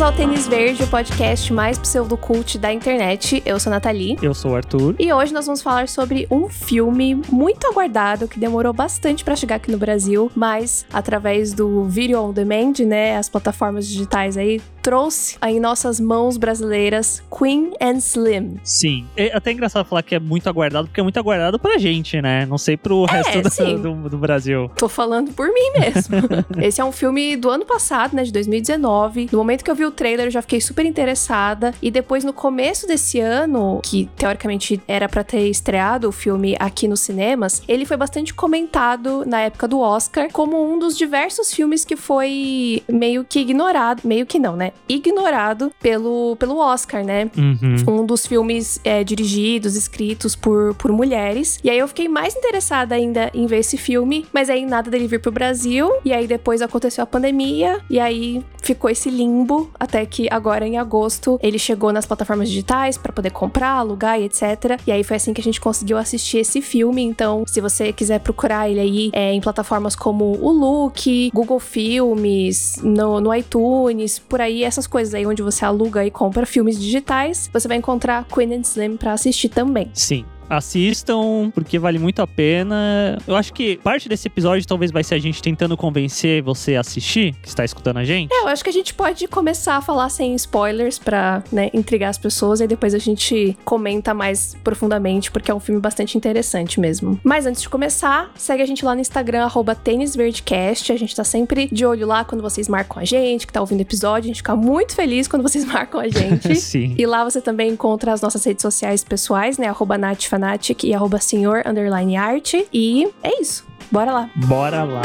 Bem-vindos ao Tênis Verde, o podcast mais pseudocult da internet. Eu sou a Nathalie. Eu sou o Arthur. E hoje nós vamos falar sobre um filme muito aguardado que demorou bastante para chegar aqui no Brasil, mas através do Video On Demand, né, as plataformas digitais aí, trouxe em nossas mãos brasileiras Queen and Slim. Sim. É até engraçado falar que é muito aguardado, porque é muito aguardado pra gente, né? Não sei pro É, resto do, do, do Brasil. Tô falando por mim mesmo. Esse é um filme do ano passado, né, de 2019. No momento que eu vi o trailer, eu já fiquei super interessada. E depois, no começo desse ano, que teoricamente era pra ter estreado o filme aqui nos cinemas, ele foi bastante comentado na época do Oscar como um dos diversos filmes que foi meio que ignorado, meio que não, né? Ignorado pelo, pelo Oscar, né? Uhum. um dos filmes é, dirigidos, escritos por, por mulheres. E aí eu fiquei mais interessada ainda em ver esse filme, mas aí nada dele vir pro Brasil. E aí depois aconteceu a pandemia, e aí ficou esse limbo, até que agora em agosto ele chegou nas plataformas digitais pra poder comprar, alugar e etc. E aí foi assim que a gente conseguiu assistir esse filme. Então, se você quiser procurar ele aí é, em plataformas como o Look, Google Filmes, no, no iTunes, por aí, essas coisas aí onde você aluga e compra filmes digitais, você vai encontrar Queen and Slim pra assistir também. Sim. Assistam, porque vale muito a pena. Eu acho que parte desse episódio talvez vai ser a gente tentando convencer você a assistir, que está escutando a gente. É, eu acho que a gente pode começar a falar sem spoilers pra, né, intrigar as pessoas e depois a gente comenta mais profundamente, porque é um filme bastante interessante mesmo. Mas antes de começar, segue a gente lá no Instagram, arroba tênisverdecast. A gente tá sempre de olho lá quando vocês marcam a gente, que tá ouvindo o episódio. A gente fica muito feliz quando vocês marcam a gente. Sim. E lá você também encontra as nossas redes sociais pessoais, né? Arroba natfanatic e arroba senhor underline art. E é isso. Bora lá. Bora lá.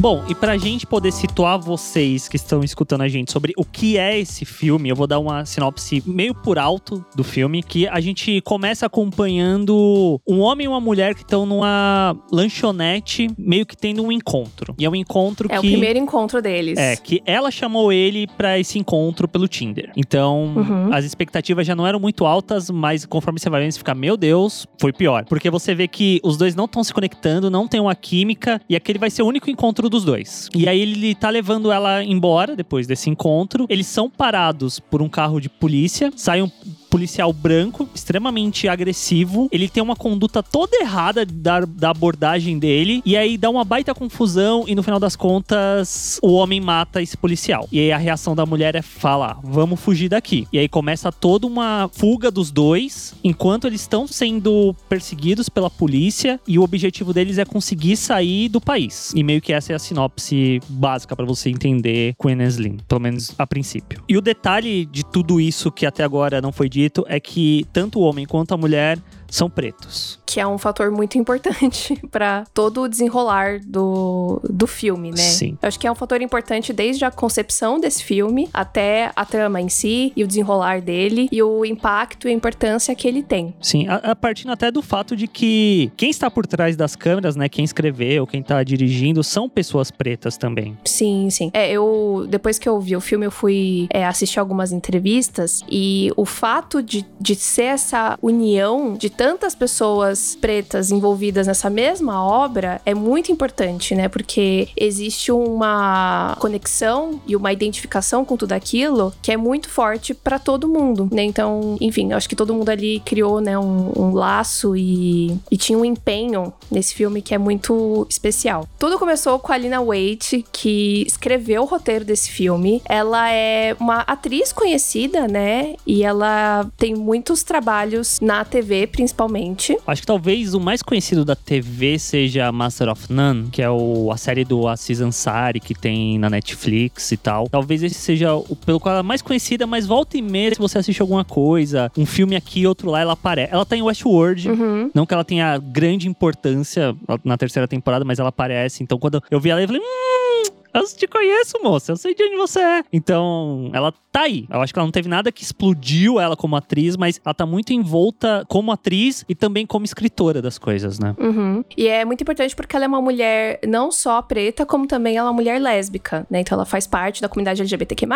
Bom, e pra gente poder situar vocês que estão escutando a gente sobre o que é esse filme, eu vou dar uma sinopse meio por alto do filme, que a gente começa acompanhando um homem e uma mulher que estão numa lanchonete, meio que tendo um encontro. E é um encontro É que o primeiro encontro deles. é, que ela chamou ele pra esse encontro pelo Tinder. Então, Uhum. as expectativas já não eram muito altas, mas conforme você vai vendo, você fica, meu Deus, foi pior. Porque você vê que os dois não estão se conectando, não tem uma química, e aquele vai ser o único encontro dos dois. E aí ele tá levando ela embora depois desse encontro. Eles são parados por um carro de polícia, sai um policial branco, extremamente agressivo. Ele tem uma conduta toda errada da, da abordagem dele. E aí dá uma baita confusão. E no final das contas, o homem mata esse policial. E aí a reação da mulher é falar: vamos fugir daqui. E aí começa toda uma fuga dos dois, enquanto eles estão sendo perseguidos pela polícia. E o objetivo deles é conseguir sair do país. E meio que essa é a sinopse básica pra você entender Queen Slim, pelo menos a princípio. E o detalhe de tudo isso que até agora não foi dito é que tanto o homem quanto a mulher são pretos. Que é um fator muito importante pra todo o desenrolar do, do filme, né? Sim. Eu acho que é um fator importante desde a concepção desse filme até a trama em si e o desenrolar dele e o impacto e a importância que ele tem. Sim, a, a partindo até do fato de que quem está por trás das câmeras, né, quem escreveu, quem tá dirigindo, são pessoas pretas também. Sim, sim. É, eu depois que eu vi o filme, eu fui é, assistir algumas entrevistas e o fato de, de ser essa união de tantas pessoas pretas envolvidas nessa mesma obra é muito importante, né? Porque existe uma conexão e uma identificação com tudo aquilo que é muito forte pra todo mundo, né? Então, enfim, acho que todo mundo ali criou, né, um, um laço e, e tinha um empenho nesse filme que é muito especial. Tudo começou com a Lina Waite, que escreveu o roteiro desse filme. Ela é uma atriz conhecida, né? E ela tem muitos trabalhos na TV, principalmente. Acho que talvez o mais conhecido da TV seja Master of None, que é o, a série do Aziz Ansari que tem na Netflix e tal. Talvez esse seja o pelo qual ela é mais conhecida, mas volta e meia, se você assiste alguma coisa, um filme aqui, outro lá, ela aparece. Ela tá em Westworld, Uhum. Não que ela tenha grande importância na terceira temporada, mas ela aparece. Então, quando eu vi ela, eu falei, hum, Eu te conheço, moça. Eu sei de onde você é. Então, ela tá aí. Eu acho que ela não teve nada que explodiu ela como atriz, mas ela tá muito envolta como atriz e também como escritora das coisas, né? Uhum. E é muito importante porque ela é uma mulher não só preta, como também ela é uma mulher lésbica, né? Então ela faz parte da comunidade LGBTQ+.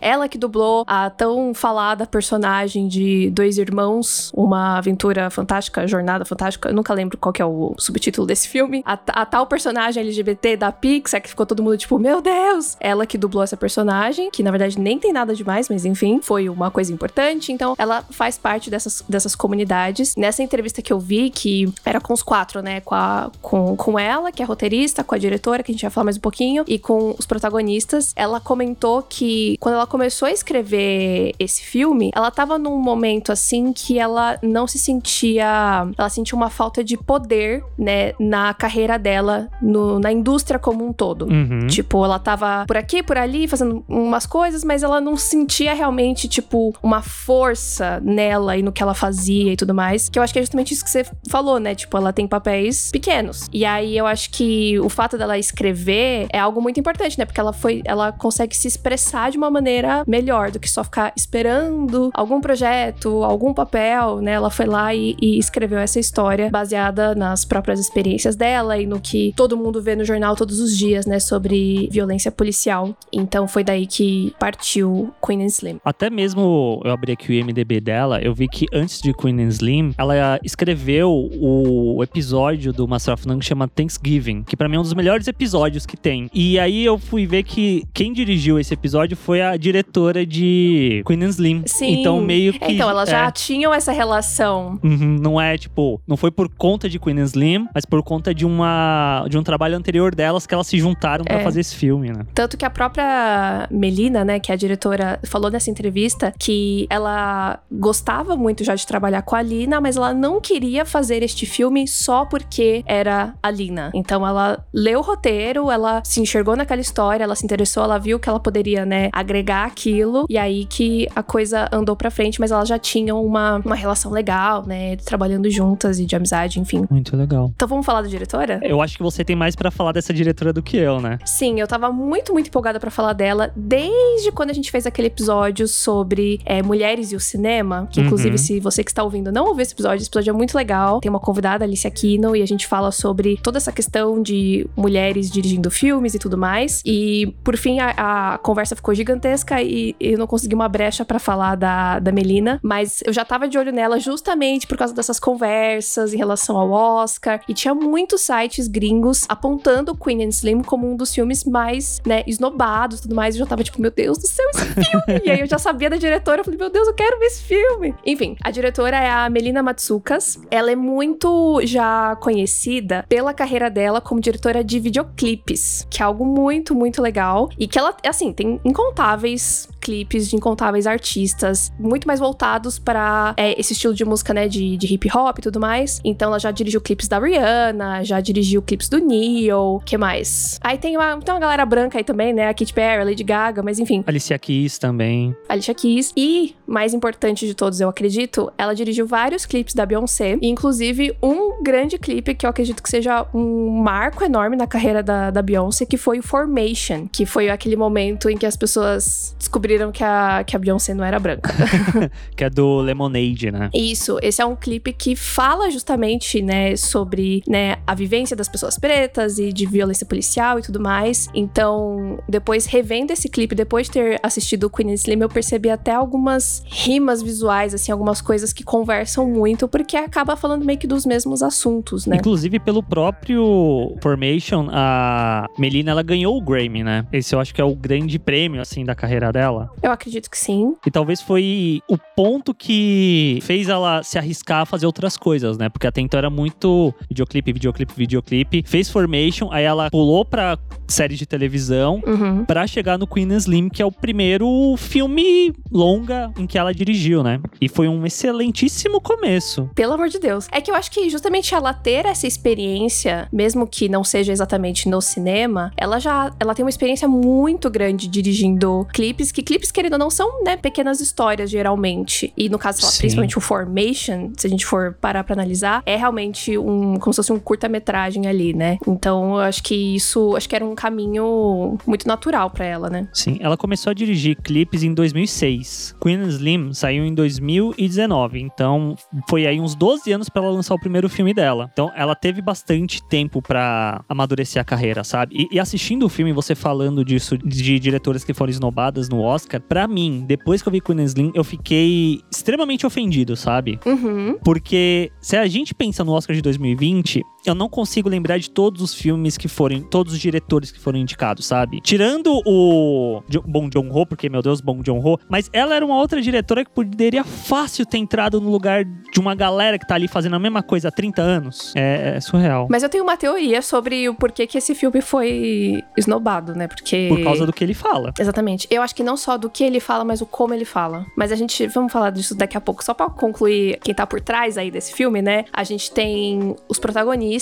Ela que dublou a tão falada personagem de Dois Irmãos, uma aventura fantástica, jornada fantástica. Eu nunca lembro qual que é o subtítulo desse filme. A, a tal personagem LGBT da Pixar, que ficou todo mundo tipo, meu Deus! Ela que dublou essa personagem, que na verdade nem tem nada demais, mas enfim, foi uma coisa importante. Então ela faz parte dessas, dessas comunidades. Nessa entrevista que eu vi, que era com os quatro, né? Com, a, com, com ela, que é roteirista, com a diretora, que a gente vai falar mais um pouquinho, e com os protagonistas, ela comentou que quando ela começou a escrever esse filme, ela tava num momento assim que ela não se sentia. Ela sentia uma falta de poder, né, na carreira dela, no, na indústria como um todo. Uhum. Tipo, ela tava por aqui, por ali, fazendo umas coisas, mas ela não sentia realmente, tipo, uma força nela e no que ela fazia e tudo mais. Que eu acho que é justamente isso que você falou, né? Tipo, ela tem papéis pequenos. E aí eu acho que o fato dela escrever é algo muito importante, né? Porque ela foi. Ela consegue se expressar de uma maneira melhor do que só ficar esperando algum projeto, algum papel, né? Ela foi lá e, e escreveu essa história baseada nas próprias experiências dela e no que todo mundo vê no jornal todos os dias, né? Sobre violência policial. Então foi daí que partiu Queen and Slim. Até mesmo eu abri aqui o IMDB dela, eu vi que antes de Queen and Slim, ela escreveu o episódio do Master of None que chama Thanksgiving, que pra mim é um dos melhores episódios que tem. E aí eu fui ver que quem dirigiu esse episódio foi a diretora de Queen and Slim. Sim. Então meio que Então, elas já é. tinham essa relação. Uhum, não é tipo, não foi por conta de Queen and Slim, mas por conta de uma de um trabalho anterior delas que elas se juntaram pra É. fazer esse filme, né? Tanto que a própria Melina, né, que é a diretora, falou nessa entrevista que ela gostava muito já de trabalhar com a Lina, mas ela não queria fazer este filme só porque era a Lina. Então ela leu o roteiro, ela se enxergou naquela história, ela se interessou, ela viu que ela poderia, né, agregar aquilo, e aí que a coisa andou pra frente, mas elas já tinham uma, uma relação legal, né, trabalhando juntas e de amizade, enfim. Muito legal. Então vamos falar da diretora? Eu acho que você tem mais pra falar dessa diretora do que eu, né? Sim, eu tava muito, muito empolgada pra falar dela desde quando a gente fez aquele episódio sobre é, mulheres e o cinema. Que, inclusive, Uhum. se você que está ouvindo não ouviu esse episódio, esse episódio é muito legal. Tem uma convidada, Alicia Kino, e a gente fala sobre toda essa questão de mulheres dirigindo filmes e tudo mais. E, por fim, a, a conversa ficou gigantesca e eu não consegui uma brecha pra falar da, da Melina, mas eu já tava de olho nela justamente por causa dessas conversas em relação ao Oscar. E tinha muitos sites gringos apontando Queen and Slim como um dos filmes mais, né, esnobados e tudo mais. Eu já tava tipo, meu Deus do céu, esse filme! e aí eu já sabia da diretora, eu falei, meu Deus, eu quero ver esse filme. Enfim, a diretora é a Melina Matsukas. Ela é muito já conhecida pela carreira dela como diretora de videoclipes, que é algo muito, muito legal. E que ela, assim, tem incontáveis clipes de incontáveis artistas, muito mais voltados para é, esse estilo de música, né, de, de hip hop e tudo mais. Então ela já dirigiu clipes da Rihanna, já dirigiu clipes do Neo, que mais? Aí tem uma, tem uma galera branca aí também, né, a Katy Perry, a Lady Gaga, mas enfim, Alicia Keys também. Alicia Keys. E, mais importante de todos, eu acredito, ela dirigiu vários clipes da Beyoncé. Inclusive, um grande clipe que eu acredito que seja um marco enorme na carreira da, da Beyoncé, que foi o Formation. Que foi aquele momento em que as pessoas descobriram que a, que a Beyoncé não era branca. que é do Lemonade, né? Isso, esse é um clipe que fala justamente, né, sobre, né, a vivência das pessoas pretas e de violência policial e tudo mais. Então, depois revendo esse clipe, depois de ter assistido o Queen Slim, eu percebi até algumas rimas visuais, assim, algumas coisas que conversam muito, porque acaba falando meio que dos mesmos assuntos, né? Inclusive, pelo próprio Formation, a Melina, ela ganhou o Grammy, né? Esse eu acho que é o grande prêmio, assim, da carreira dela. Eu acredito que sim. E talvez foi o ponto que fez ela se arriscar a fazer outras coisas, né? Porque até então era muito videoclipe, videoclipe, videoclipe. Fez Formation, aí ela pulou pra série de televisão Uhum. pra chegar no Queen Slim, que é o primeiro filme longa em que ela dirigiu, né? E foi um excelentíssimo começo. Pelo amor de Deus. É que eu acho que justamente ela ter essa experiência, mesmo que não seja exatamente no cinema, ela já ela tem uma experiência muito grande dirigindo clipes, que clipes clipes, querendo ou não, são, né, pequenas histórias, geralmente. E no caso, Sim. principalmente o Formation, se a gente for parar pra analisar, é realmente um, como se fosse um curta-metragem ali, né? Então, eu acho que isso, acho que era um caminho muito natural pra ela, né? Sim, ela começou a dirigir clipes em 2006. Queen Slim saiu em 2019, então foi aí uns 12 anos pra ela lançar o primeiro filme dela. Então ela teve bastante tempo pra amadurecer a carreira, sabe? E, e assistindo o filme, você falando disso, de diretoras que foram esnobadas no Oscar, pra mim, depois que eu vi Queen Slim, eu fiquei extremamente ofendido, sabe? Uhum. Porque se a gente pensa no Oscar de 2020, eu não consigo lembrar de todos os filmes que foram, todos os diretores que foram indicados, sabe? Tirando o Bong Joon-ho, porque, meu Deus, Bong Joon-ho, mas ela era uma outra diretora que poderia fácil ter entrado no lugar de uma galera que tá ali fazendo a mesma coisa há 30 anos. É, é surreal. Mas eu tenho uma teoria sobre o porquê que esse filme foi esnobado, né? Porque. Por causa do que ele fala. Exatamente. Eu acho que não só do que ele fala, mas o como ele fala. Mas a gente, vamos falar disso daqui a pouco. Só pra concluir quem tá por trás aí desse filme, né? A gente tem os protagonistas,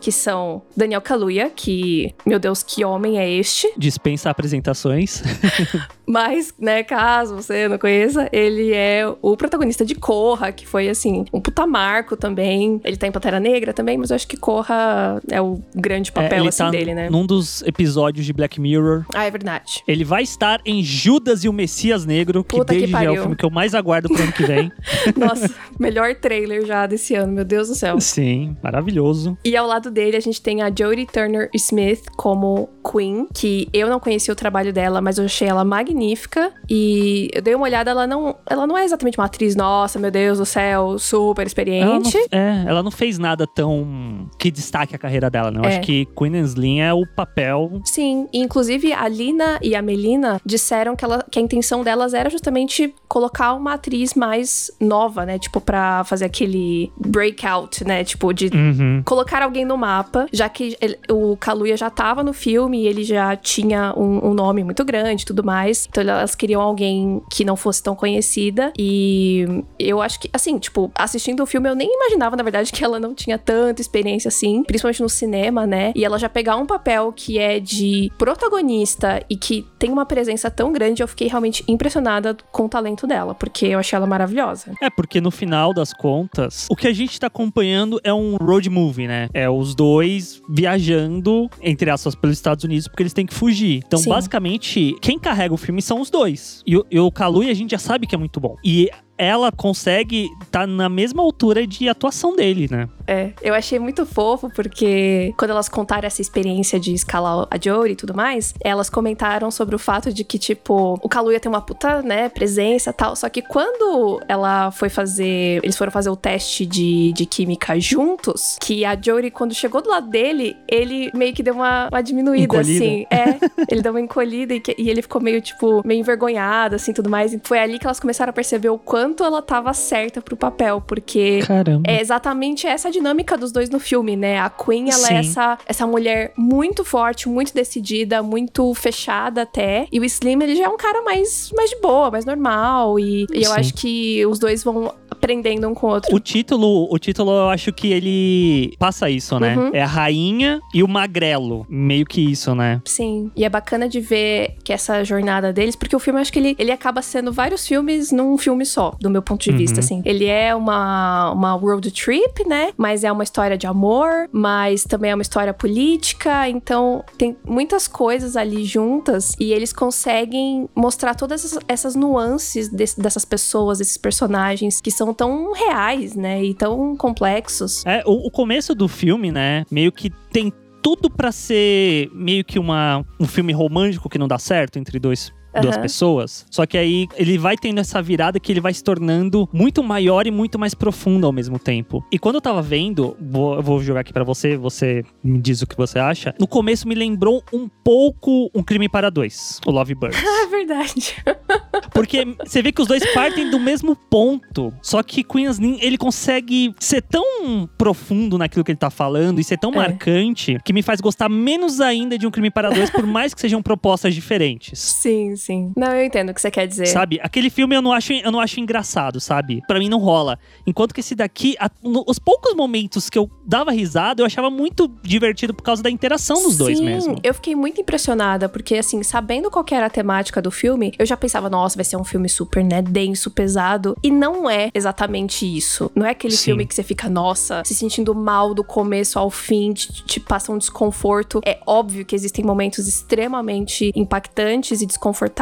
que são Daniel Kaluuya, que, meu Deus, que homem é este? Dispensa apresentações. Mas, né, caso você não conheça, ele é o protagonista de Corra, que foi, assim, um puta marco também. Ele tá em Pantera Negra também, mas eu acho que Corra é o grande É, papel, ele assim, tá dele, né? num dos episódios de Black Mirror. Ah, é verdade. Ele vai estar em Judas e o Messias Negro, que Puta que desde já é o filme que eu mais aguardo pro ano que vem. Nossa, melhor trailer já desse ano, meu Deus do céu. Sim, maravilhoso. E ao lado dele, a gente tem a Jodie Turner Smith como Queen, que eu não conhecia o trabalho dela, mas eu achei ela magnífica. E eu dei uma olhada, ela não, ela não é exatamente uma atriz, nossa, meu Deus do céu, super Ela não, experiente. é, ela não fez nada tão que destaque a carreira dela, né? Eu É. acho que Queen Slim é o papel. Sim, e inclusive a Lina e a Melina disseram que, ela, que a intenção delas era justamente colocar uma atriz mais nova, né? Tipo, pra fazer aquele breakout, né? Tipo, de Uhum. colocar alguém no mapa, já que ele- o Kaluuya já tava no filme e ele já tinha um, um nome muito grande e tudo mais. Então elas queriam alguém que não fosse tão conhecida. E eu acho que, assim, tipo, assistindo o filme, eu nem imaginava, na verdade, que ela não tinha tanta experiência assim, principalmente no cinema, né? E ela já pegar um papel que é de protagonista e que tem uma presença tão grande, eu fiquei realmente impressionada com o talento dela, porque eu achei ela maravilhosa. É, porque no final das contas, o que a gente tá acompanhando é um road movie, né? É os dois viajando, entre aspas, pelos Estados Unidos, porque eles têm que fugir. Então, Sim. basicamente, quem carrega o filme são os dois. E, o- e o Kaluuya a gente já sabe que é muito bom. E ela consegue estar na mesma altura de atuação dele, né? É, eu achei muito fofo porque quando elas contaram essa experiência de escalar a Jory e tudo mais, elas comentaram sobre o fato de que, tipo, o Kaluuya tem uma puta, né, presença e tal. Só que quando ela foi fazer. Eles foram fazer o teste de, de química juntos, que a Jory, quando chegou do lado dele, ele meio que deu uma, uma diminuída, Encolhida. assim. É, ele deu uma encolhida e, que- e ele ficou meio, tipo, meio envergonhado, assim, tudo mais. E foi ali que elas começaram a perceber o quanto ela tava certa pro papel, porque. Caramba. É exatamente essa dinâmica dos dois no filme, né? A Queen, ela Sim. é essa, essa mulher muito forte, muito decidida, muito fechada até. E o Slim, ele já é um cara mais, mais de boa, mais normal. E, e eu acho que os dois vão aprendendo um com o outro. O título, o título eu acho que ele passa isso, né? Uhum. É a rainha e o magrelo. Meio que isso, né? Sim. E é bacana de ver que essa jornada deles, porque o filme, eu acho que ele, ele acaba sendo vários filmes num filme só, do meu ponto de Uhum. vista, assim. Ele é uma, uma world trip, né? Mas é uma história de amor, mas também é uma história política. Então, tem muitas coisas ali juntas e eles conseguem mostrar todas essas, nuances desse- dessas pessoas, desses personagens que são tão reais, né? E tão complexos. É, o, o começo do filme, né? Meio que tem tudo pra ser meio que uma, um filme romântico que não dá certo entre dois. Duas Aham. pessoas. Só que aí ele vai tendo essa virada que ele vai se tornando muito maior e muito mais profundo ao mesmo tempo. E quando eu tava vendo, vou, eu vou jogar aqui pra você, você me diz o que você acha. No começo me lembrou um pouco Um Crime para Dois, o Love Bird. É verdade. Porque você vê que os dois partem do mesmo ponto. Só que Queen Slim, ele consegue ser tão profundo naquilo que ele tá falando e ser tão É. marcante que me faz gostar menos ainda de Um Crime para Dois, por mais que sejam propostas diferentes. Sim, sim. Não, eu entendo o que você quer dizer. Sabe? Aquele filme eu não acho, eu não acho engraçado, sabe? Pra mim não rola. Enquanto que esse daqui, a, no, os poucos momentos que eu dava risada, eu achava muito divertido por causa da interação dos Sim, dois mesmo. Eu fiquei muito impressionada, porque assim, sabendo qual que era a temática do filme, eu já pensava, nossa, vai ser um filme super, né, denso, pesado. E não é exatamente isso. Não é aquele Sim. filme que você fica, nossa, se sentindo mal do começo ao fim, te, te passa um desconforto. É óbvio que existem momentos extremamente impactantes e desconfortáveis,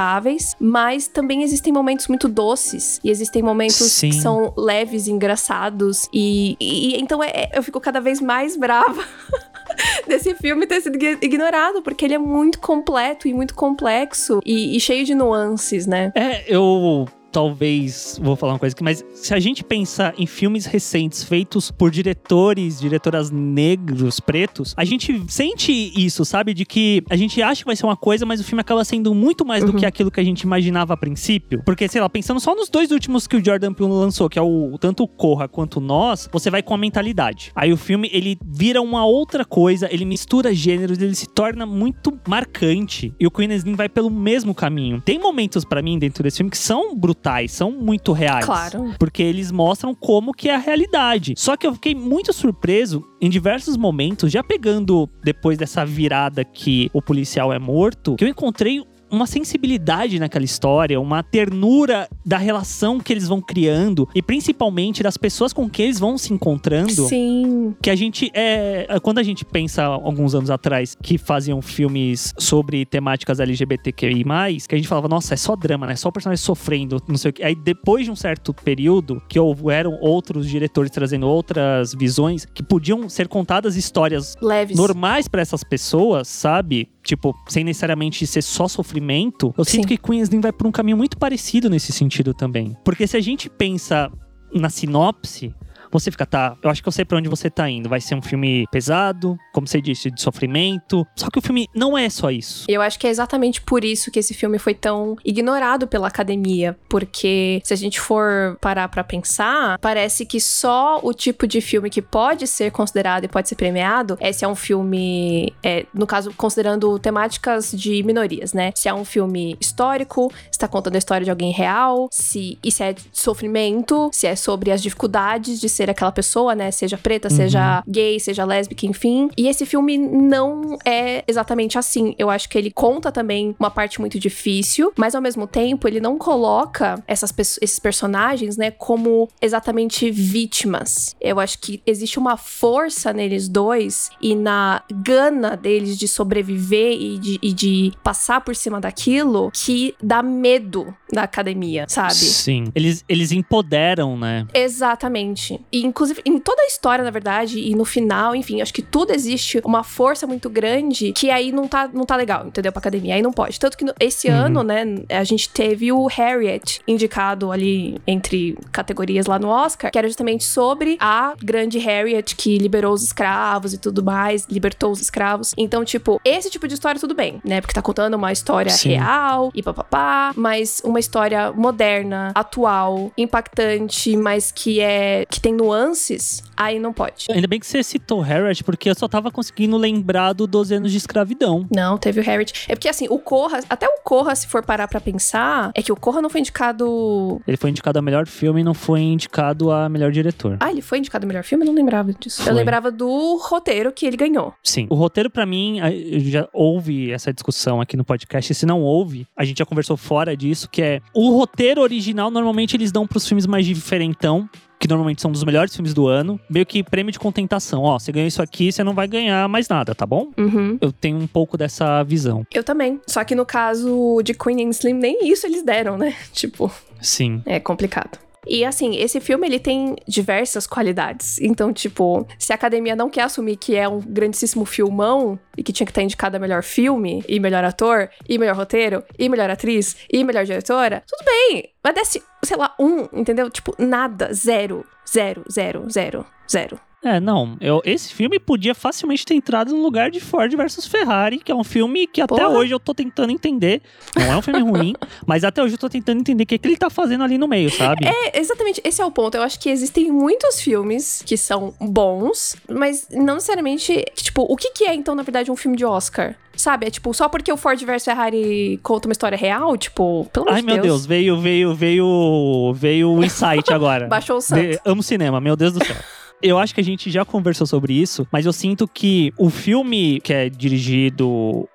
mas também existem momentos muito doces. E existem momentos Sim. que são leves, engraçados. E, e- e então é- eu fico cada vez mais brava desse filme ter sido ign- ignorado, porque ele é muito completo e muito complexo e, e cheio de nuances, né? É, eu talvez vou falar uma coisa aqui, mas se a gente pensar em filmes recentes feitos por diretores, diretoras negros, pretos, a gente sente isso, sabe? De que a gente acha que vai ser uma coisa, mas o filme acaba sendo muito mais do que aquilo que a gente imaginava a princípio. Porque, sei lá, pensando só nos dois últimos que o Jordan Peele lançou, que é o tanto o Corra quanto Nós, você vai com a mentalidade. Aí o filme, ele vira uma outra coisa, ele mistura gêneros, ele se torna muito marcante. E o Queen Slim vai pelo mesmo caminho. Tem momentos pra mim dentro desse filme que são brutais, são muito reais. Claro. Porque eles mostram como que é a realidade. Só que eu fiquei muito surpreso em diversos momentos, já pegando depois dessa virada que o policial é morto, que eu encontrei uma sensibilidade naquela história, uma ternura da relação que eles vão criando e principalmente das pessoas com quem eles vão se encontrando Sim. que a gente é quando a gente pensa alguns anos atrás que faziam filmes sobre temáticas LGBTQI+, que a gente falava, nossa, é só drama, né? Só o personagem sofrendo, não sei o que. Aí depois de um certo período que houveram outros diretores trazendo outras visões que podiam ser contadas histórias Leves. normais pra essas pessoas, sabe? Tipo, sem necessariamente ser só sofrimento. Eu sinto Sim. que Queensland vai por um caminho muito parecido nesse sentido também. Porque se a gente pensa na sinopse, você fica, tá, eu acho que eu sei pra onde você tá indo. Vai ser um filme pesado, como você disse, de sofrimento. Só que o filme não é só isso. Eu acho que é exatamente por isso que esse filme foi tão ignorado pela academia, porque se a gente for parar pra pensar, parece que só o tipo de filme que pode ser considerado e pode ser premiado, é se é um filme, é, no caso, considerando temáticas de minorias, né? Se é um filme histórico, se tá contando a história de alguém real, se e se é sofrimento, se é sobre as dificuldades de ser aquela pessoa, né? Seja preta, seja gay, seja lésbica, enfim. E esse filme não é exatamente assim. Eu acho que ele conta também uma parte muito difícil, mas ao mesmo tempo ele não coloca essas, esses personagens, né, como exatamente vítimas. Eu acho que existe uma força neles dois e na gana deles de sobreviver e de, e de passar por cima daquilo que dá medo da academia, sabe? Sim. Eles, eles empoderam, né? Exatamente. E, inclusive, em toda a história, na verdade, e no final, enfim, acho que tudo existe uma força muito grande que aí não tá, não tá legal, entendeu? Pra academia. Aí não pode. Tanto que no- esse Uhum. ano, né, a gente teve o Harriet indicado ali entre categorias lá no Oscar, que era justamente sobre a grande Harriet que liberou os escravos e tudo mais, libertou os escravos. Então, tipo, esse tipo de história tudo bem, né? Porque tá contando uma história Sim. real e papapá, mas uma história moderna, atual, impactante, mas que é que tem nuances, aí não pode. Ainda bem que você citou Harriet, porque eu só tava conseguindo lembrar do 12 anos de escravidão. Não, teve o Harriet. É porque assim, o Corra, até o Corra, se for parar pra pensar, é que o Corra não foi indicado. Ele foi indicado a melhor filme e não foi indicado a melhor diretor. Ah, ele foi indicado a melhor filme? Eu não lembrava disso. Foi. Eu lembrava do roteiro que ele ganhou. Sim. O roteiro, pra mim, já houve essa discussão aqui no podcast. Se não houve, a gente já conversou fora disso, que é o roteiro original, normalmente eles dão pros filmes mais diferentão. Que normalmente são dos melhores filmes do ano. Meio que prêmio de contentação. Ó, você ganhou isso aqui, você não vai ganhar mais nada, tá bom? Uhum. Eu tenho um pouco dessa visão. Eu também. Só que no caso de Queen and Slim, nem isso eles deram, né? Tipo, Sim. é complicado. E assim, esse filme ele tem diversas qualidades. Então, tipo, se a academia não quer assumir que é um grandíssimo filmão e que tinha que estar indicado a melhor filme, e melhor ator, e melhor roteiro, e melhor atriz, e melhor diretora, tudo bem. Mas desce, sei lá, um, entendeu? Tipo, nada, zero, zero, zero, zero, zero. É, não. Eu, esse filme podia facilmente ter entrado no lugar de Ford versus Ferrari, que é um filme que até Porra. hoje eu tô tentando entender. Não é um filme ruim, mas até hoje eu tô tentando entender o que, que ele tá fazendo ali no meio, sabe? É, exatamente, esse é o ponto. Eu acho que existem muitos filmes que são bons, mas não necessariamente. Tipo, o que, que é, então, na verdade, um filme de Oscar? Sabe? É tipo, só porque o Ford vs Ferrari conta uma história real? Tipo, pelo amor Ai, de meu Deus, veio, veio, veio, veio o insight agora. Baixou o santo. De- amo cinema, meu Deus do céu. Eu acho que a gente já conversou sobre isso, mas eu sinto que o filme que é dirigido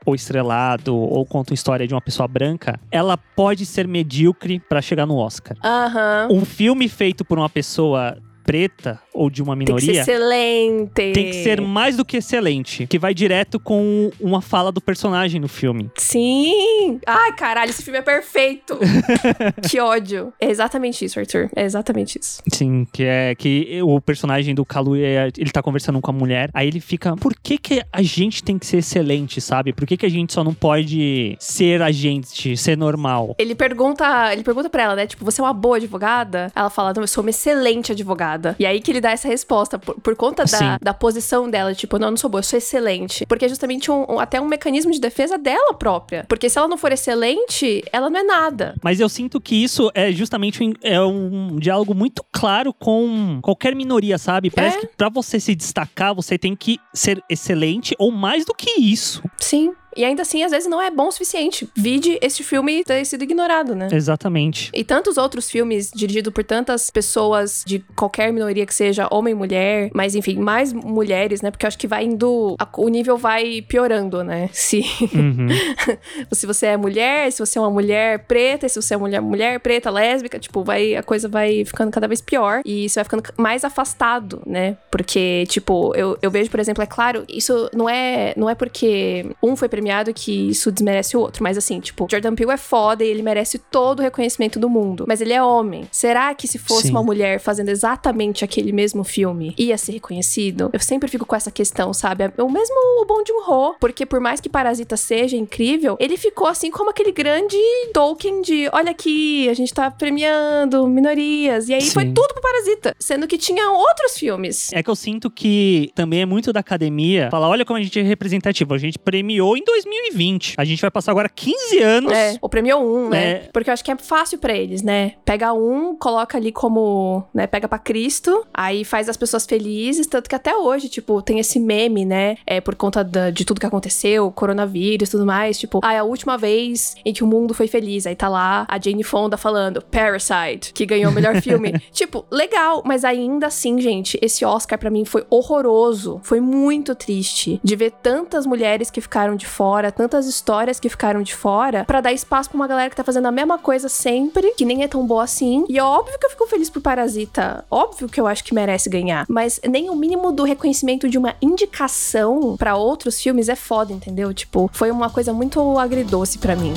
ou estrelado ou conta uma história de uma pessoa branca, ela pode ser medíocre pra chegar no Oscar. Aham. Um filme feito por uma pessoa preta ou de uma Tem que ser minoria excelente. tem que ser mais do que excelente, que vai direto com uma fala do personagem no filme. Sim! Ai, caralho, esse filme é perfeito! que ódio. É exatamente isso, Arthur. É exatamente isso. Sim, que é que o personagem do Kaluuya, ele tá conversando com a mulher, aí ele fica, por que que a gente tem que ser excelente, sabe? Por que que a gente só não pode ser a gente, ser normal? Ele pergunta, ele pergunta pra ela, né? Tipo, você é uma boa advogada? Ela fala, não, eu sou uma excelente advogada. E aí que ele dá essa resposta, por, por conta Sim. da, da posição dela, tipo, não, eu não sou boa, eu sou excelente. Porque é justamente um, um- até um mecanismo de defesa dela própria. Porque se ela não for excelente, ela não é nada. Mas eu sinto que isso é justamente um, é um diálogo muito claro com qualquer minoria, sabe? Parece É. que pra você se destacar, você tem que ser excelente ou mais do que isso. Sim. E ainda assim, às vezes não é bom o suficiente. Vide este filme ter sido ignorado, né? Exatamente. E tantos outros filmes dirigidos por tantas pessoas de qualquer minoria que seja, homem, mulher, mas enfim, mais mulheres, né? Porque eu acho que vai indo. a- o nível vai piorando, né? Se, Uhum. se você é mulher, se você é uma mulher preta, se você é mulher, mulher preta, lésbica, tipo, vai, a coisa vai ficando cada vez pior e você vai ficando mais afastado, né? Porque, tipo, eu, eu vejo, por exemplo, é claro, isso não é, não é porque um foi premiado que isso desmerece o outro, mas assim, tipo, Jordan Peele é foda e ele merece todo o reconhecimento do mundo, mas ele é homem. Será que se fosse Sim. uma mulher fazendo exatamente aquele mesmo filme, ia ser reconhecido? Eu sempre fico com essa questão, sabe? É O mesmo o Bong Joon-ho, porque por mais que Parasita seja incrível, ele ficou assim como aquele grande Tolkien de, olha aqui, a gente tá premiando minorias, e aí foi Sim. tudo pro Parasita, sendo que tinha outros filmes. É que eu sinto que também é muito da academia falar: olha como a gente é representativo. A gente premiou em 2020. A gente vai passar agora 15 anos. É, o prêmio um, né? É. Porque eu acho que é fácil pra eles, né? Pega um, coloca ali como, né? Pega pra Cristo, aí faz as pessoas felizes, tanto que até hoje, tipo, tem esse meme, né? É por conta da- de tudo que aconteceu, coronavírus e tudo mais, tipo, ah, é a última vez em que o mundo foi feliz. Aí tá lá a Jane Fonda falando Parasite, que ganhou o melhor filme. tipo, legal, mas ainda assim, gente, esse Oscar pra mim foi horroroso. Foi muito triste de ver tantas mulheres que ficaram de fora, tantas histórias que ficaram de fora, pra dar espaço pra uma galera que tá fazendo a mesma coisa sempre, que nem é tão boa assim. E é óbvio que eu fico feliz por Parasita. Óbvio que eu acho que merece ganhar. Mas nem o mínimo do reconhecimento de uma indicação pra outros filmes é foda, entendeu? Tipo, foi uma coisa muito agridoce pra mim.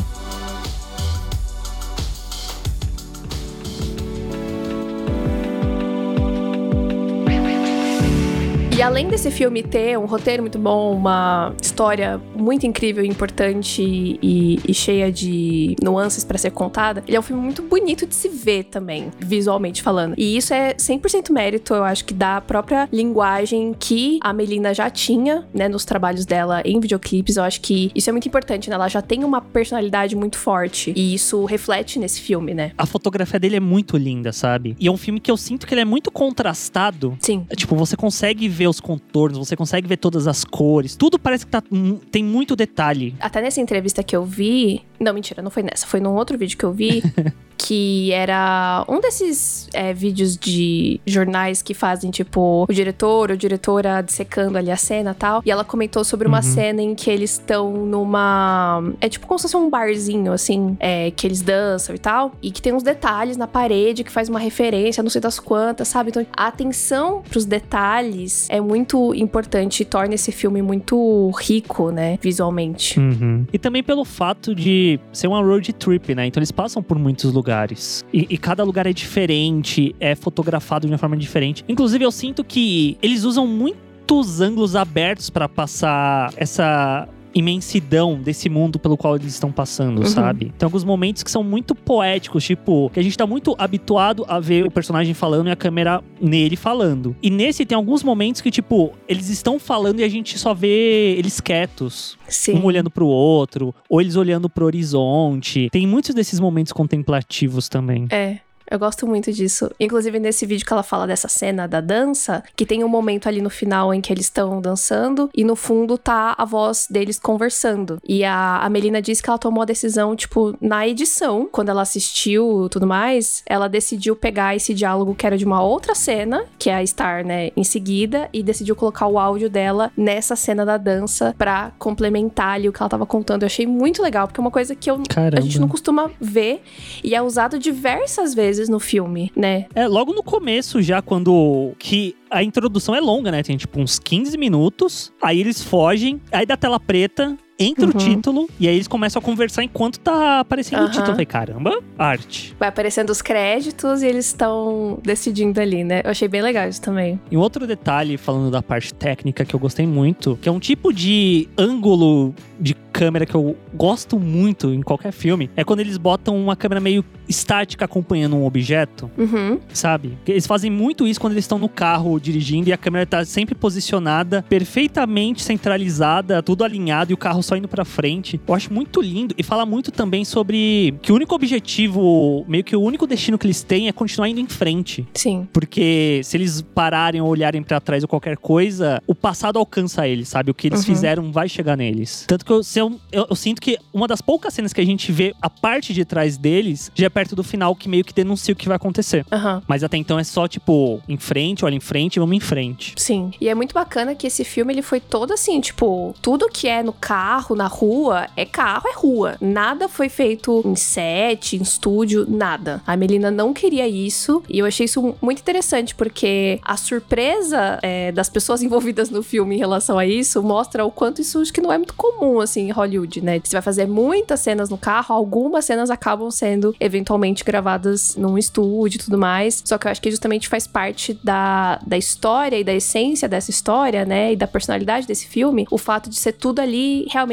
Além desse filme ter um roteiro muito bom, uma história muito incrível, importante e, e cheia de nuances pra ser contada, ele é um filme muito bonito de se ver também, visualmente falando. E isso é 100% mérito, eu acho que da própria linguagem que a Melina já tinha, né, nos trabalhos dela em videoclipes. Eu acho que isso é muito importante, né? Ela já tem uma personalidade muito forte e isso reflete nesse filme, né? A fotografia dele é muito linda, sabe? E é um filme que eu sinto que ele é muito contrastado. Sim. É, Tipo, você consegue ver os contornos, você consegue ver todas as cores. Tudo parece que tá, hum, tem muito detalhe. Até nessa entrevista que eu vi. Não, mentira, não foi nessa. Foi num outro vídeo que eu vi. que era um desses é, vídeos de jornais que fazem, tipo, o diretor ou diretora dissecando ali a cena e tal. E ela comentou sobre uma Uhum. cena em que eles estão numa. É tipo como se fosse um barzinho, assim, é, que eles dançam e tal. E que tem uns detalhes na parede que faz uma referência, não sei das quantas, sabe? Então, a atenção pros detalhes é muito importante e torna esse filme muito rico, né? Visualmente. Uhum. E também pelo fato de ser uma road trip, né? Então eles passam por muitos lugares. E, e cada lugar é diferente, é fotografado de uma forma diferente. Inclusive, eu sinto que eles usam muitos ângulos abertos pra passar essa imensidão desse mundo pelo qual eles estão passando, Uhum. sabe? Tem alguns momentos que são muito poéticos, tipo, que a gente tá muito habituado a ver o personagem falando e a câmera nele falando. E nesse tem alguns momentos que, tipo, eles estão falando e a gente só vê eles quietos, Sim. um olhando pro outro, ou eles olhando pro horizonte. Tem muitos desses momentos contemplativos também. É. Eu gosto muito disso. Inclusive, nesse vídeo que ela fala dessa cena da dança, que tem um momento ali no final em que eles estão dançando e no fundo tá a voz deles conversando. E a, a Melina disse que ela tomou a decisão, tipo, na edição, quando ela assistiu tudo mais, ela decidiu pegar esse diálogo que era de uma outra cena, que é a Star, né, em seguida, e decidiu colocar o áudio dela nessa cena da dança pra complementar ali o que ela tava contando. Eu achei muito legal, porque é uma coisa que eu, Caramba. a gente não costuma ver e é usado diversas vezes no filme, né? É, logo no começo, já quando. Que a introdução é longa, né? Tem tipo uns 15 minutos. Aí eles fogem, aí da tela preta. Entra Uhum. o título e aí eles começam a conversar enquanto tá aparecendo o Aham. título. Eu falei, caramba, arte. Vai aparecendo os créditos e eles estão decidindo ali, né? Eu achei bem legal isso também. E um outro detalhe, falando da parte técnica que eu gostei muito, que é um tipo de ângulo de câmera que eu gosto muito em qualquer filme, é quando eles botam uma câmera meio estática acompanhando um objeto. Uhum. sabe? Eles fazem muito isso quando eles estão no carro dirigindo e a câmera tá sempre posicionada, perfeitamente centralizada, tudo alinhado e o carro só indo pra frente. Eu acho muito lindo e fala muito também sobre que o único objetivo, meio que o único destino que eles têm é continuar indo em frente. Sim. Porque se eles pararem ou olharem pra trás ou qualquer coisa, o passado alcança eles, sabe? O que eles Uhum. fizeram vai chegar neles. Tanto que eu, eu, eu, eu sinto que uma das poucas cenas que a gente vê a parte de trás deles já é perto do final que meio que denuncia o que vai acontecer. Aham. Mas até então é só, tipo, em frente, olha em frente, vamos em frente. Sim. E é muito bacana que esse filme ele foi todo assim, tipo, tudo que é no carro, na rua, é carro, é rua. Nada foi feito em set, em estúdio, nada. A Melina não queria isso e eu achei isso muito interessante porque a surpresa é, das pessoas envolvidas no filme em relação a isso mostra o quanto isso acho que não é muito comum assim em Hollywood, né? Você vai fazer muitas cenas no carro, algumas cenas acabam sendo eventualmente gravadas num estúdio e tudo mais. Só que eu acho que justamente faz parte da, da história e da essência dessa história, né? E da personalidade desse filme, o fato de ser tudo ali realmente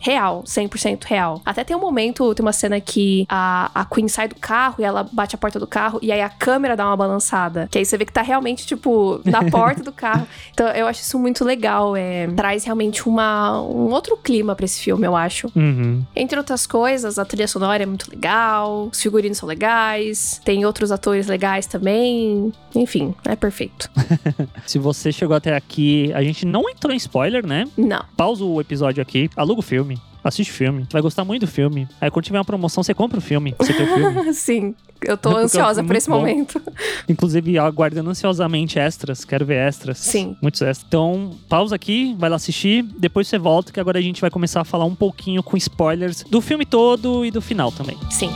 real, 100% real. Até tem um momento, tem uma cena que a, a Queen sai do carro e ela bate a porta do carro e aí a câmera dá uma balançada. Que aí você vê que tá realmente, tipo, na porta do carro. Então eu acho isso muito legal. É, traz realmente uma, um outro clima pra esse filme, eu acho. Uhum. Entre outras coisas, a trilha sonora é muito legal, os figurinos são legais, tem outros atores legais também. Enfim, é perfeito. Se você chegou até aqui, a gente não entrou em spoiler, né? Não. Pausa o episódio aqui, aluga o filme. Assiste o filme, você vai gostar muito do filme. Aí quando tiver uma promoção, você compra o filme. Você tem o filme. Sim, eu tô Porque é ansiosa filme por esse bom. momento. Inclusive, aguardando ansiosamente extras. Quero ver extras. Sim. Muitos extras. Então, pausa aqui, vai lá assistir. Depois você volta, que agora a gente vai começar a falar um pouquinho com spoilers do filme todo e do final também. Sim.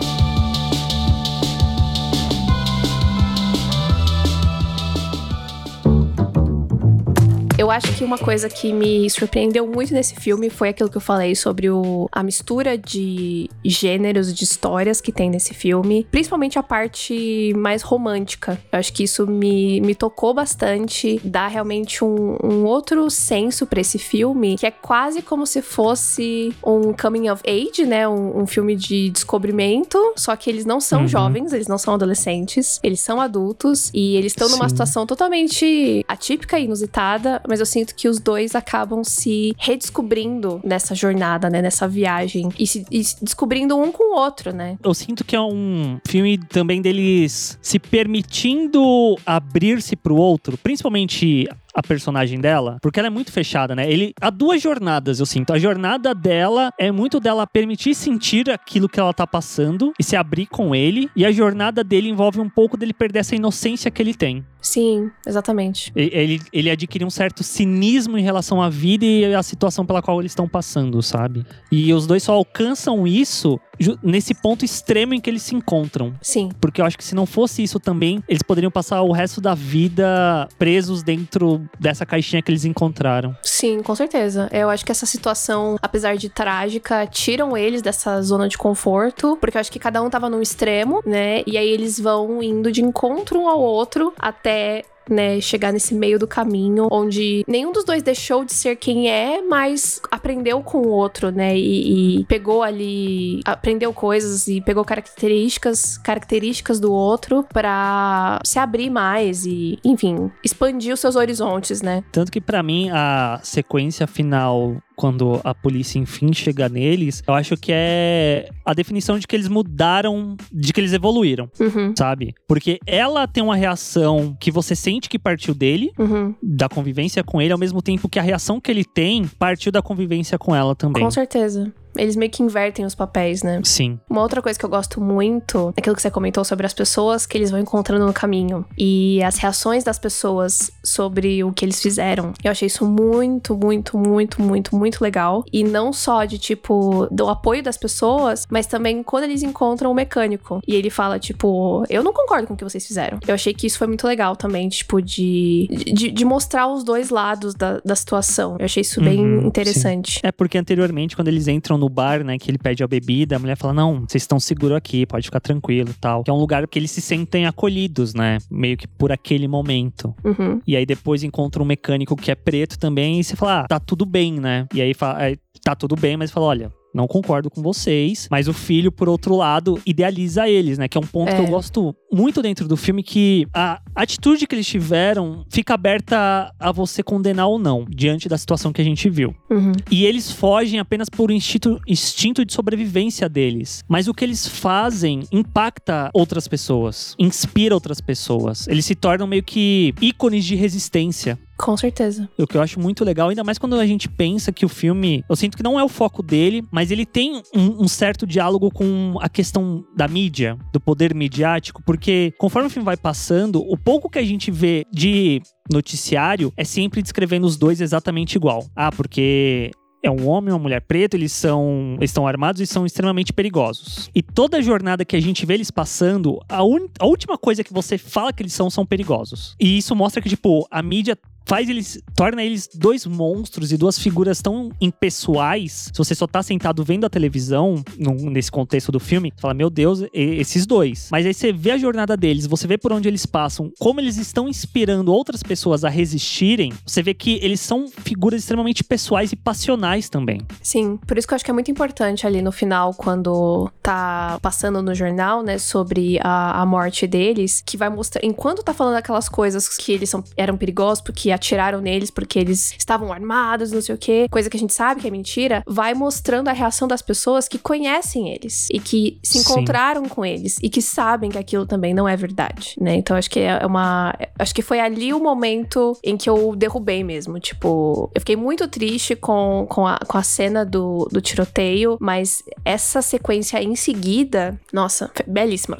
Eu acho que uma coisa que me surpreendeu muito nesse filme foi aquilo que eu falei sobre o, a mistura de gêneros, de histórias que tem nesse filme, principalmente a parte mais romântica. Eu acho que isso me, me tocou bastante, dá realmente um, um outro senso pra esse filme, que é quase como se fosse um coming of age, né? Um, um filme de descobrimento, só que eles não são Uhum. jovens, eles não são adolescentes, eles são adultos e eles estão numa situação totalmente atípica e inusitada, mas eu sinto que os dois acabam se redescobrindo nessa jornada, né? Nessa viagem e se, e descobrindo um com o outro, né? Eu sinto que é um filme também deles se permitindo abrir-se pro outro, principalmente a personagem dela, porque ela é muito fechada, né? Ele há duas jornadas, eu sinto. A jornada dela é muito dela permitir sentir aquilo que ela tá passando e se abrir com ele, e a jornada dele envolve um pouco dele perder essa inocência que ele tem. Sim, exatamente. Ele, ele adquire um certo cinismo em relação à vida e à situação pela qual eles estão passando, sabe? E os dois só alcançam isso nesse ponto extremo em que eles se encontram. Sim. Porque eu acho que se não fosse isso também, eles poderiam passar o resto da vida presos dentro dessa caixinha que eles encontraram. Sim, com certeza. Eu acho que essa situação, apesar de trágica, tiram eles dessa zona de conforto, porque eu acho que cada um tava num extremo, né? E aí eles vão indo de encontro um ao outro até né, chegar nesse meio do caminho, onde nenhum dos dois deixou de ser quem é, mas aprendeu com o outro, né, e, e pegou ali, aprendeu coisas e pegou características, características do outro para se abrir mais e, enfim, expandir os seus horizontes, né? Tanto que para mim a sequência final quando a polícia enfim chega neles, eu acho que é a definição de que eles mudaram, de que eles evoluíram, Uhum. sabe? Porque ela tem uma reação que você sente que partiu dele, Uhum. da convivência com ele, ao mesmo tempo que a reação que ele tem partiu da convivência com ela também. Com certeza. Eles meio que invertem os papéis, né? Sim. Uma outra coisa que eu gosto muito é aquilo que você comentou sobre as pessoas que eles vão encontrando no caminho e as reações das pessoas sobre o que eles fizeram. Eu achei isso muito, muito, muito, muito, muito legal. E não só de tipo do apoio das pessoas, mas também quando eles encontram o mecânico e ele fala, tipo, eu não concordo com o que vocês fizeram. Eu achei que isso foi muito legal também, tipo, de, de, de mostrar os dois lados da, da situação. Eu achei isso bem Uhum, interessante. É porque anteriormente, quando eles entram no bar, né, que ele pede a bebida, a mulher fala: Não, vocês estão seguros aqui, pode ficar tranquilo tal. Que é um lugar que eles se sentem acolhidos, né? Meio que por aquele momento. Uhum. E aí depois encontra um mecânico que é preto também, e você fala: Ah, tá tudo bem, né? E aí fala, tá tudo bem, mas fala: Olha. Não concordo com vocês, mas o filho, por outro lado, idealiza eles, né? Que é um ponto que É. eu gosto muito dentro do filme, que a atitude que eles tiveram fica aberta a você condenar ou não, diante da situação que a gente viu. Uhum. E eles fogem apenas por instinto, instinto de sobrevivência deles. Mas o que eles fazem impacta outras pessoas, inspira outras pessoas. Eles se tornam meio que ícones de resistência. Com certeza. O que eu acho muito legal, ainda mais quando a gente pensa que o filme. Eu sinto que não é o foco dele, mas ele tem um, um certo diálogo com a questão da mídia, do poder midiático, porque conforme o filme vai passando, o pouco que a gente vê de noticiário é sempre descrevendo os dois exatamente igual. Ah, porque é um homem e uma mulher preta, eles são estão armados e são extremamente perigosos. E toda a jornada que a gente vê eles passando, a, un- a última coisa que você fala que eles são são perigosos. E isso mostra que tipo, a mídia faz eles torna eles dois monstros e duas figuras tão impessoais. Se você só tá sentado vendo a televisão num- nesse contexto do filme, fala, meu Deus, esses dois. Mas aí você vê a jornada deles, você vê por onde eles passam, como eles estão inspirando outras pessoas a resistirem. Você vê que eles são figuras extremamente pessoais e passionais também. Sim, por isso que eu acho que é muito importante ali no final, quando tá passando no jornal, né, sobre a, a morte deles, que vai mostrar. Enquanto tá falando aquelas coisas que eles são, eram perigosos porque atiraram neles, porque eles estavam armados, não sei o quê, coisa que a gente sabe que é mentira, vai mostrando a reação das pessoas que conhecem eles e que se Sim. encontraram com eles e que sabem que aquilo também não é verdade, né? Então acho que é uma. Acho que foi ali o momento em que eu derrubei mesmo. Tipo, eu fiquei muito triste com, com, a, com a cena do, do tiroteio, mas essa sequência em seguida, nossa, belíssima.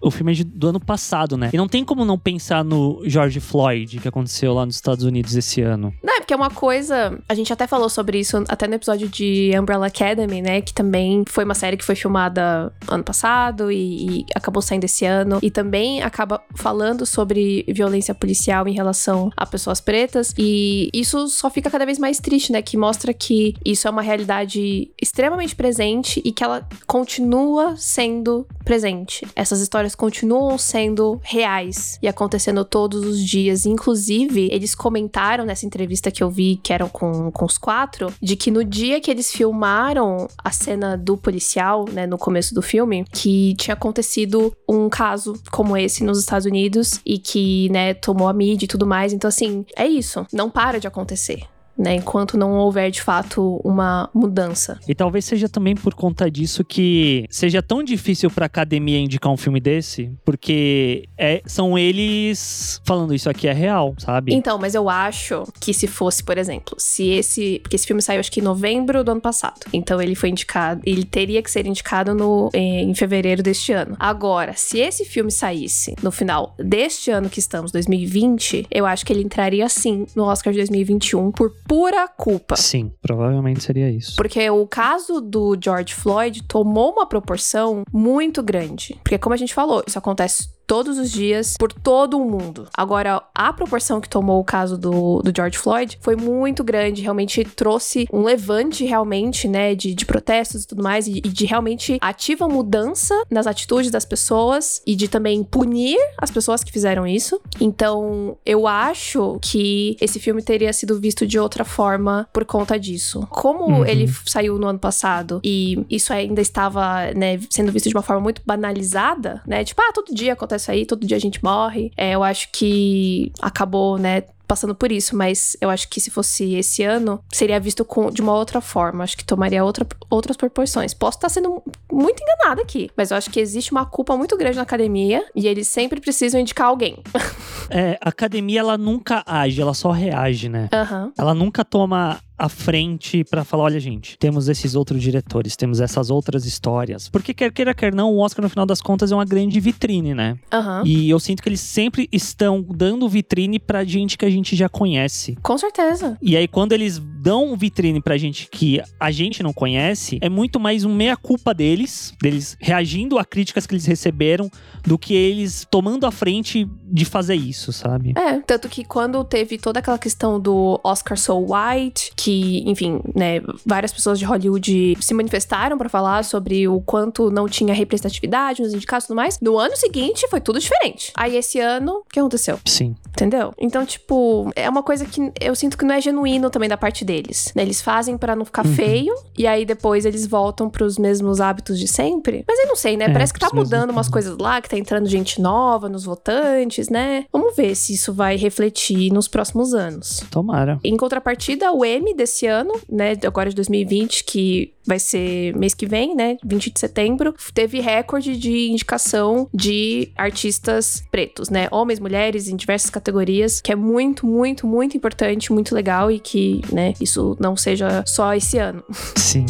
O filme é do ano passado, né? E não tem como não pensar no George Floyd, que aconteceu lá nos Estados Unidos esse ano. Não, é porque é uma coisa. A gente até falou sobre isso até no episódio de Umbrella Academy, né? Que também foi uma série que foi filmada ano passado e, e acabou saindo esse ano. E também acaba falando sobre violência policial em relação a pessoas pretas. E isso só fica cada vez mais triste, né? Que mostra que isso é uma realidade extremamente presente e que ela continua sendo presente. Essas histórias continuam sendo reais e acontecendo todos os dias. Inclusive, eles comentaram nessa entrevista que eu vi, que eram com, com os quatro, de que no dia que eles filmaram a cena do policial, né, no começo do filme, que tinha acontecido um caso como esse nos Estados Unidos e que, né, tomou a mídia e tudo mais. Então, assim, é isso. Não para de acontecer. Né, enquanto não houver de fato uma mudança. E talvez seja também por conta disso que seja tão difícil pra academia indicar um filme desse, porque é- são eles falando isso aqui é real, sabe? Então, mas eu acho que se fosse, por exemplo, se esse. Porque esse filme saiu acho que em novembro do ano passado. Então ele foi indicado. Ele teria que ser indicado no, eh, em fevereiro deste ano. Agora, se esse filme saísse no final deste ano que estamos, 2020, eu acho que ele entraria sim no Oscar de 2021 por pura culpa. Sim, provavelmente seria isso. Porque o caso do George Floyd tomou uma proporção muito grande. Porque, como a gente falou, isso acontece todos os dias, por todo o mundo. Agora, a proporção que tomou o caso do, do George Floyd foi muito grande, realmente trouxe um levante realmente, né, de, de protestos e tudo mais, e, e de realmente ativa mudança nas atitudes das pessoas e de também punir as pessoas que fizeram isso. Então, eu acho que esse filme teria sido visto de outra forma por conta disso. Como Uhum. ele saiu no ano passado e isso ainda estava, né, sendo visto de uma forma muito banalizada, né? Tipo, ah, todo dia acontece isso aí, todo dia a gente morre. É, eu acho que acabou, né, passando por isso, mas eu acho que se fosse esse ano, seria visto com, de uma outra forma. Acho que tomaria outra, outras proporções. Posso estar sendo muito enganada aqui, mas eu acho que existe uma culpa muito grande na academia e eles sempre precisam indicar alguém. É, a academia, ela nunca age, ela só reage, né? Aham. Ela nunca toma a frente pra falar, olha gente, temos esses outros diretores, temos essas outras histórias. Porque quer queira, quer não, o Oscar no final das contas é uma grande vitrine, né? Aham. E eu sinto que eles sempre estão dando vitrine pra gente que a gente já conhece. Com certeza. E aí, quando eles dão vitrine pra gente que a gente não conhece, é muito mais um meia-culpa deles, deles reagindo a críticas que eles receberam, do que eles tomando a frente de fazer isso, sabe? É, tanto que quando teve toda aquela questão do Oscar So White, que, enfim, né, várias pessoas de Hollywood se manifestaram pra falar sobre o quanto não tinha representatividade nos indicados e tudo mais, no ano seguinte foi tudo diferente. Aí esse ano, o que aconteceu? Sim. Entendeu? Então, tipo, é uma coisa que eu sinto que não é genuíno também da parte deles. né? Eles fazem pra não ficar Uhum. feio e aí depois eles voltam pros mesmos hábitos de sempre. Mas eu não sei, né? É, Parece que tá mudando umas coisas lá, que tá entrando gente nova nos votantes, né? Vamos ver se isso vai refletir nos próximos anos. Tomara. Em contrapartida, o M desse ano, né, agora de 2020, que vai ser mês que vem, né, 20 de setembro, teve recorde de indicação de artistas pretos, né, homens, mulheres, em diversas categorias, que é muito, muito, muito importante, muito legal e que, né, isso não seja só esse ano. Sim.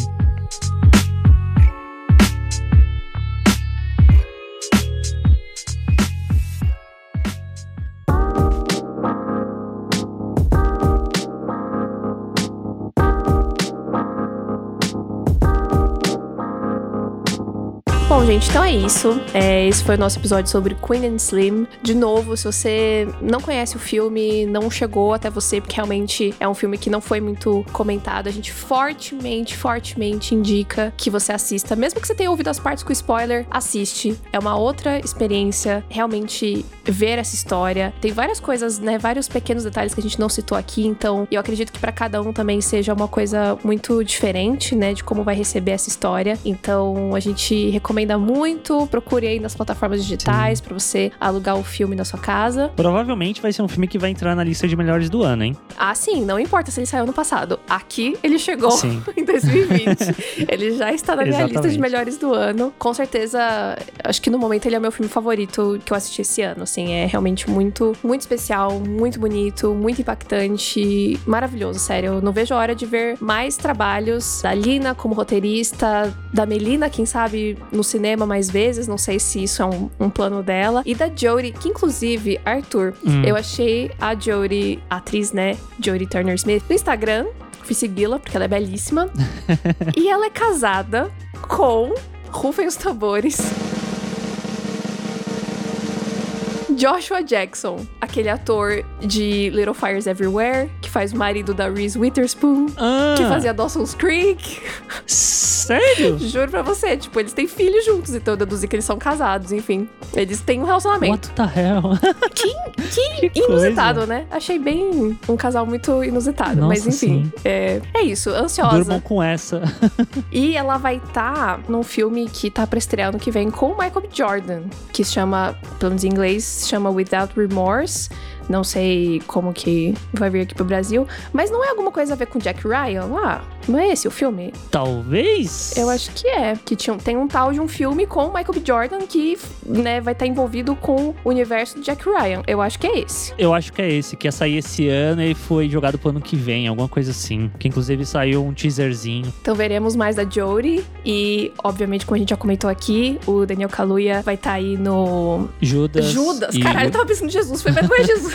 Gente, então é isso. É, esse foi o nosso episódio sobre Queen and Slim. De novo, se você não conhece o filme, não chegou até você, porque realmente é um filme que não foi muito comentado, a gente fortemente, fortemente indica que você assista. Mesmo que você tenha ouvido as partes com spoiler, assiste. É uma outra experiência realmente ver essa história. Tem várias coisas, né? Vários pequenos detalhes que a gente não citou aqui, então eu acredito que pra cada um também seja uma coisa muito diferente, né? De como vai receber essa história. Então a gente recomenda muito. Procure aí nas plataformas digitais pra você alugar o filme na sua casa. Provavelmente vai ser um filme que vai entrar na lista de melhores do ano, hein? Ah, sim, não importa se ele saiu no passado. Aqui ele chegou Sim. em 2020. ele já está na minha lista de Exatamente. melhores do ano. Com certeza, acho que no momento ele é o meu filme favorito que eu assisti esse ano. Assim, é realmente muito, muito especial, muito bonito, muito impactante, maravilhoso, sério. Eu não vejo a hora de ver mais trabalhos da Lina como roteirista, da Melina, quem sabe, no cinema mais vezes. Não sei se isso é um, um plano dela. E da Jodie, que inclusive, Arthur, Hum. eu achei a Jodie, a atriz, né? Jodie Turner Smith, no Instagram. Fui segui-la porque ela é belíssima. e ela é casada com. Rufem os tambores. Joshua Jackson, aquele ator de Little Fires Everywhere, que faz o marido da Reese Witherspoon, Ah, que fazia Dawson's Creek. Sério? Juro pra você, tipo, eles têm filhos juntos, então eu deduzi que eles são casados, enfim. Eles têm um relacionamento. What the hell? Que Que inusitado, né? Achei bem um casal muito inusitado. Nossa, mas enfim, é, é isso, ansiosa. Durmam com essa. E ela vai estar num filme que tá pra estrear ano que vem com o Michael. Jordan, que se chama, pelo menos em inglês, se chama Without Remorse. Não sei como que vai vir aqui pro Brasil, mas não é alguma coisa a ver com Jack Ryan lá? Não é esse o filme? Talvez? Eu acho que é. Que tinha, tem um tal de um filme com o Michael B. Jordan que né, vai estar envolvido com o universo do Jack Ryan. Eu acho que é esse. Eu acho que é esse, que ia sair esse ano e foi jogado pro ano que vem, alguma coisa assim. Que inclusive saiu um teaserzinho. Então veremos mais da Jodie e, obviamente, como a gente já comentou aqui, o Daniel Kaluuya vai estar aí no Judas. Judas, e- caralho, eu tava pensando em Jesus, foi vergonha Jesus.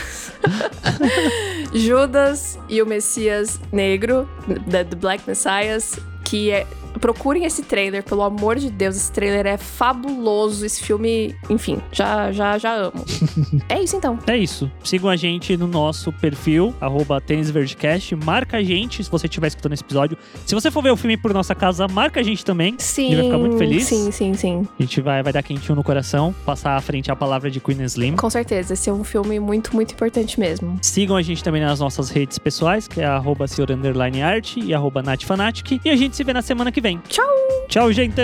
Judas e o Messias Negro, The, Black Messiahs, que é- procurem esse trailer, pelo amor de Deus, esse trailer é fabuloso. Esse filme, enfim, já, já, já amo. é isso então. É isso. Sigam a gente no nosso perfil, arroba tênisverdecast. Marca a gente se você estiver escutando esse episódio. Se você for ver o filme por nossa casa, marca a gente também. Sim. A vai ficar muito feliz. Sim, sim, sim. A gente vai, vai dar quentinho no coração, passar à frente a palavra de Queen Slim. Com certeza, esse é um filme muito, muito importante mesmo. Sigam a gente também nas nossas redes pessoais, que é arroba art e arroba natfanatic. E a gente se vê na semana que vem. Tchau. Tchau, gente.